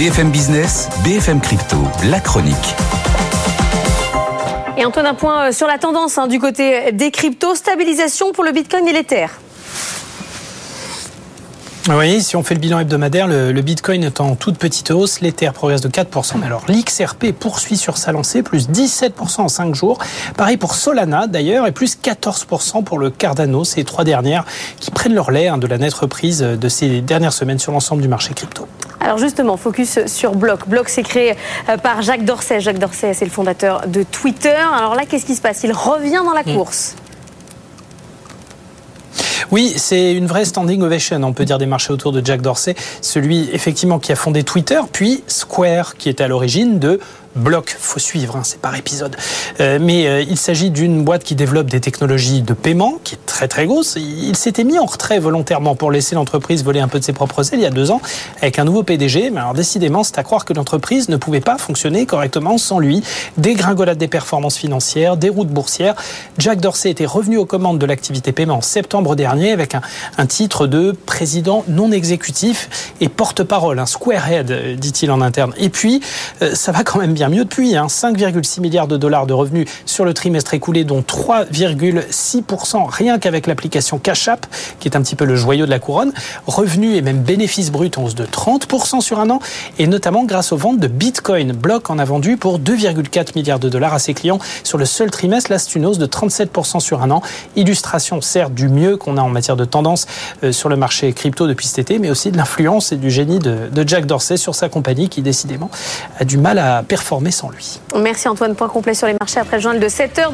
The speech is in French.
BFM Business, BFM Crypto, la chronique. Et Antoine, un point euh, sur la tendance hein, du côté des cryptos, stabilisation pour le Bitcoin et l'Ether. Oui, si on fait le bilan hebdomadaire, le, Bitcoin est en toute petite hausse, l'Ether progresse de 4%. Alors l'XRP poursuit sur sa lancée, plus 17% en 5 jours. Pareil pour Solana d'ailleurs, et plus 14% pour le Cardano, ces trois dernières qui prennent leur lait hein, de la nette reprise de ces dernières semaines sur l'ensemble du marché crypto. Alors justement, focus sur Block. Block s'est créé euh, par Jacques Dorsey. Jacques Dorsey, c'est le fondateur de Twitter. Alors là, qu'est-ce qui se passe? Il revient dans la hmm. course. Oui, c'est une vraie standing ovation, on peut dire, des marchés autour de Jack Dorsey, celui effectivement qui a fondé Twitter, puis Square, qui était à l'origine de bloc. Faut suivre, hein, c'est par épisode. Euh, mais euh, il s'agit d'une boîte qui développe des technologies de paiement, qui est très très grosse. Il s'était mis en retrait volontairement pour laisser l'entreprise voler un peu de ses propres ailes il y a deux ans avec un nouveau PDG. Mais alors décidément, c'est à croire que l'entreprise ne pouvait pas fonctionner correctement sans lui. Dégringolade des performances financières, des routes boursières. Jack Dorsey était revenu aux commandes de l'activité paiement en septembre dernier avec un, titre de président non exécutif et porte-parole, un squarehead, dit-il en interne. Et puis, euh, ça va quand même bien bien mieux depuis. 5,6 hein. milliards de dollars de revenus sur le trimestre écoulé, dont 3,6% rien qu'avec l'application Cash App, qui est un petit peu le joyau de la couronne. Revenus et même bénéfices bruts en hausse de 30% sur un an, et notamment grâce aux ventes de Bitcoin. Block en a vendu pour 2,4 milliards de dollars à ses clients sur le seul trimestre. Là, c'est une hausse de 37% sur un an. Illustration, certes, du mieux qu'on a en matière de tendance euh, sur le marché crypto depuis cet été, mais aussi de l'influence et du génie de, Jack Dorsey sur sa compagnie qui, décidément, a du mal à Merci Antoine. Point complet sur les marchés après le journal de 7 h